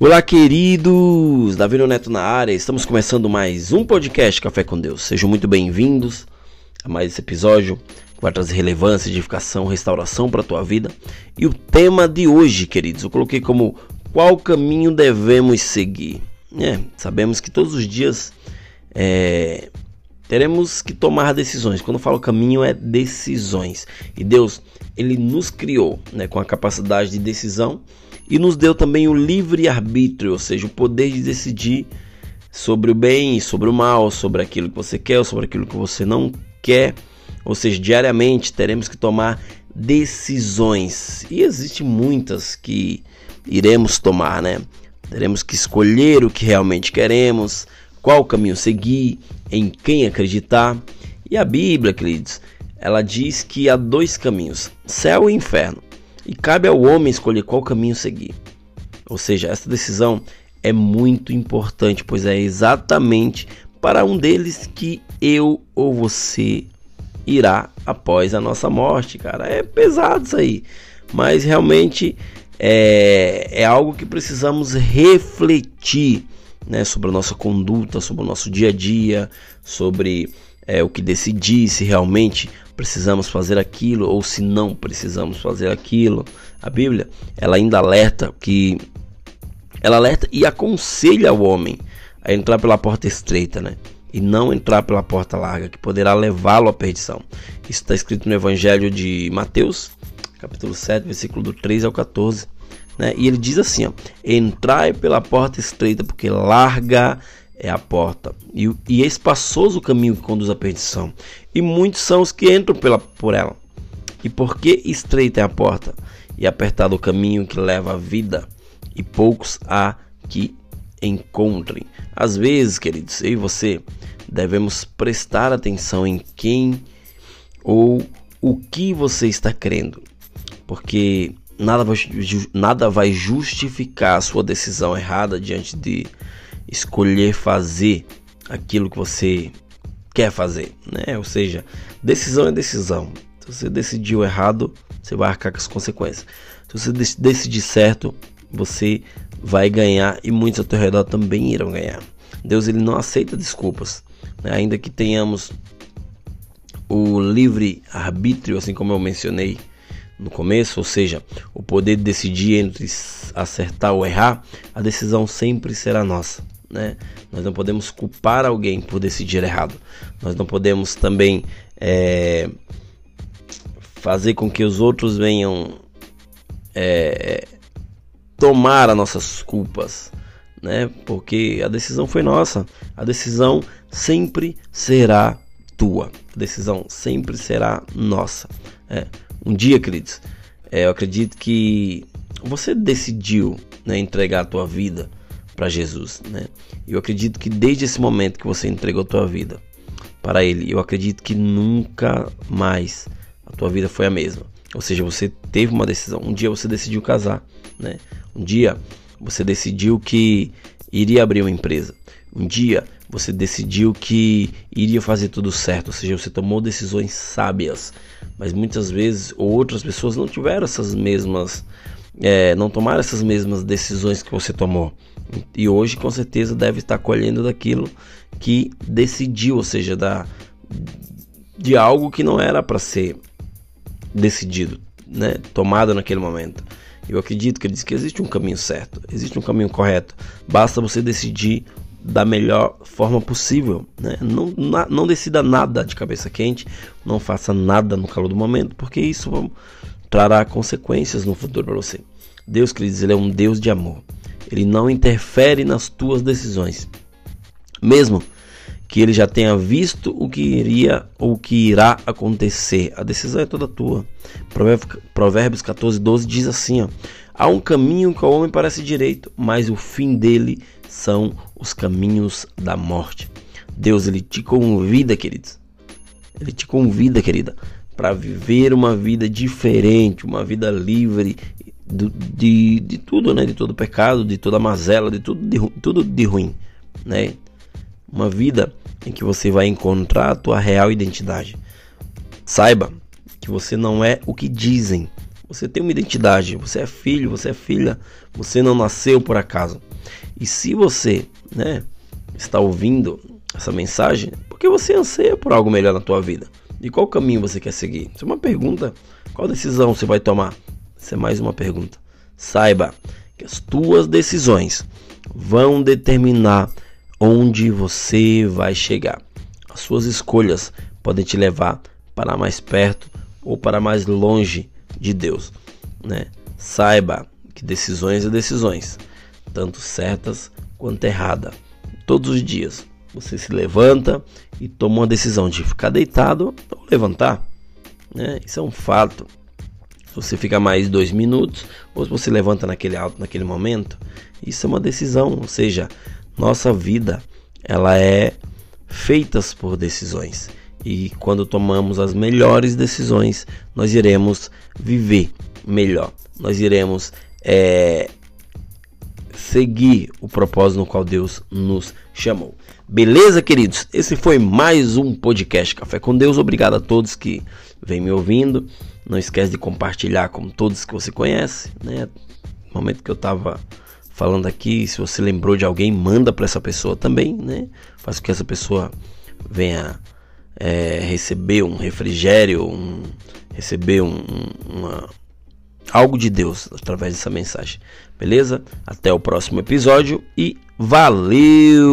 Olá, queridos! Davi Neto na área, estamos começando mais um podcast Café com Deus. Sejam muito bem-vindos a mais esse episódio que vai trazer relevância, edificação, restauração para a tua vida. E o tema de hoje, queridos, eu coloquei como qual caminho devemos seguir. É, sabemos que todos os dias é, teremos que tomar decisões. Quando eu falo caminho, é decisões. E Deus, Ele nos criou né, com a capacidade de decisão e nos deu também o livre arbítrio, ou seja, o poder de decidir sobre o bem sobre o mal, sobre aquilo que você quer sobre aquilo que você não quer. Ou seja, diariamente teremos que tomar decisões. E existem muitas que iremos tomar, né? Teremos que escolher o que realmente queremos, qual caminho seguir, em quem acreditar. E a Bíblia, queridos, ela diz que há dois caminhos: céu e inferno e cabe ao homem escolher qual caminho seguir. Ou seja, essa decisão é muito importante, pois é exatamente para um deles que eu ou você irá após a nossa morte, cara. É pesado isso aí, mas realmente é, é algo que precisamos refletir né, sobre a nossa conduta, sobre o nosso dia a dia, sobre é, o que decidir, se realmente precisamos fazer aquilo ou se não precisamos fazer aquilo. A Bíblia, ela ainda alerta que ela alerta e aconselha o homem a entrar pela porta estreita, né? E não entrar pela porta larga, que poderá levá-lo à perdição. Isso está escrito no Evangelho de Mateus, capítulo 7, versículo do 3 ao 14. Né? E ele diz assim: ó, Entrai pela porta estreita, porque larga é a porta, e, e espaçoso o caminho que conduz à perdição, e muitos são os que entram pela, por ela. E porque estreita é a porta, e apertado o caminho que leva à vida, e poucos há que encontrem. Às vezes, queridos, eu e você devemos prestar atenção em quem ou o que você está crendo, porque nada vai, nada vai justificar a sua decisão errada diante de escolher fazer aquilo que você quer fazer, né? Ou seja, decisão é decisão. Se você decidiu errado, você vai arcar com as consequências. Se você decidir certo, você vai ganhar e muitos ao teu redor também irão ganhar. Deus ele não aceita desculpas, né? ainda que tenhamos o livre arbítrio, assim como eu mencionei no começo, ou seja, o poder de decidir entre acertar ou errar, a decisão sempre será nossa né? Nós não podemos culpar alguém por decidir errado. Nós não podemos também é, fazer com que os outros venham é, tomar as nossas culpas, né? Porque a decisão foi nossa. A decisão sempre será tua. A decisão sempre será nossa. É. Um dia, queridos, é, eu acredito que você decidiu né, entregar a tua vida para Jesus, né? Eu acredito que desde esse momento que você entregou a tua vida para ele, eu acredito que nunca mais a tua vida foi a mesma. Ou seja, você teve uma decisão. Um dia você decidiu casar, né? Um dia você decidiu que iria abrir uma empresa. Um dia você decidiu que iria fazer tudo certo, ou seja, você tomou decisões sábias. Mas muitas vezes outras pessoas não tiveram essas mesmas, é, não tomaram essas mesmas decisões que você tomou. E hoje, com certeza, deve estar colhendo daquilo que decidiu, ou seja, da, de algo que não era para ser decidido, né? tomado naquele momento. Eu acredito que ele diz que existe um caminho certo, existe um caminho correto. Basta você decidir da melhor forma possível. Né? Não, na, não decida nada de cabeça quente, não faça nada no calor do momento, porque isso trará consequências no futuro para você. Deus, queridos, ele é um Deus de amor. Ele não interfere nas tuas decisões. Mesmo que ele já tenha visto o que iria ou o que irá acontecer. A decisão é toda tua. Provérbios 14, 12 diz assim: ó, Há um caminho que ao homem parece direito, mas o fim dele são os caminhos da morte. Deus ele te convida, queridos. Ele te convida, querida, para viver uma vida diferente, uma vida livre do, de, de tudo, né? De todo pecado, de toda mazela, de tudo de, tudo de ruim, né? Uma vida em que você vai encontrar a tua real identidade. Saiba que você não é o que dizem, Você tem uma identidade, você é filho, você é filha, você não nasceu por acaso. E se você, né, está ouvindo essa mensagem, porque você anseia por algo melhor na tua vida. E qual caminho você quer seguir? Isso é uma pergunta. Qual decisão você vai tomar? Isso é mais uma pergunta. Saiba que as tuas decisões vão determinar onde você vai chegar. As suas escolhas podem te levar para mais perto ou para mais longe de Deus, né? Saiba que decisões é decisões, tanto certas quanto erradas. Todos os dias você se levanta e toma uma decisão de ficar deitado ou levantar, né? Isso é um fato. Você fica mais dois minutos ou se você levanta naquele alto naquele momento, isso é uma decisão. Ou seja, nossa vida ela é feitas por decisões. E quando tomamos as melhores decisões, nós iremos viver melhor. Nós iremos é, seguir o propósito no qual Deus nos chamou. Beleza, queridos? Esse foi mais um podcast Café com Deus. Obrigado a todos que vêm me ouvindo. Não esquece de compartilhar com todos que você conhece, né? No momento que eu estava falando aqui, se você lembrou de alguém, manda para essa pessoa também, né? Faz com que essa pessoa venha é, receber um refrigério, um, receber um, uma, algo de Deus através dessa mensagem. Beleza? Até o próximo episódio e valeu!